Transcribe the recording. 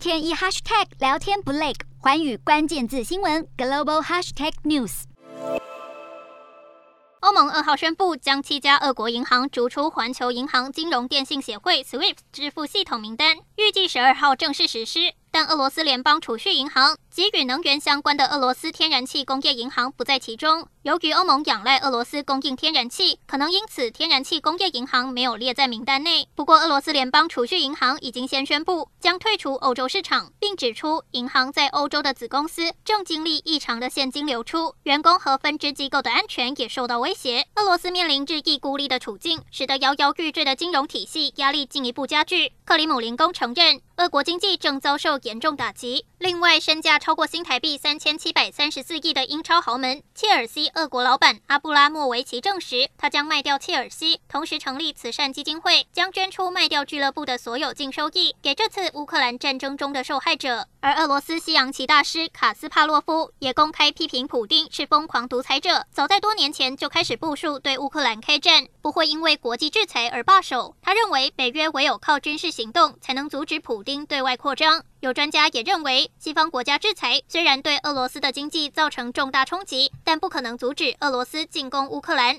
天一 hashtag 聊天不累，寰宇关键字新闻 global hashtag news。欧盟二号宣布将七家俄国银行逐出环球银行金融电信协会 SWIFT 支付系统名单，预计十二号正式实施。但俄罗斯联邦储蓄银行及与能源相关的俄罗斯天然气工业银行不在其中。由于欧盟仰赖俄罗斯供应天然气，可能因此天然气工业银行没有列在名单内。不过，俄罗斯联邦储蓄银行已经先宣布将退出欧洲市场，并指出银行在欧洲的子公司正经历异常的现金流出，员工和分支机构的安全也受到威胁。俄罗斯面临日益孤立的处境，使得摇摇欲坠的金融体系压力进一步加剧。克里姆林宫承认，俄国经济正遭受严重打击。另外，身价超过新台币三千七百三十四亿的英超豪门切尔西，俄国老板阿布拉莫维奇证实，他将卖掉切尔西，同时成立慈善基金会，将捐出卖掉俱乐部的所有净收益给这次乌克兰战争中的受害者。而俄罗斯西洋棋大师卡斯帕洛夫也公开批评普丁是疯狂独裁者，早在多年前就开始部署对乌克兰开战，不会因为国际制裁而罢手。他认为，北约唯有靠军事行动才能阻止普丁对外扩张。有专家也认为，西方国家制裁虽然对俄罗斯的经济造成重大冲击，但不可能阻止俄罗斯进攻乌克兰。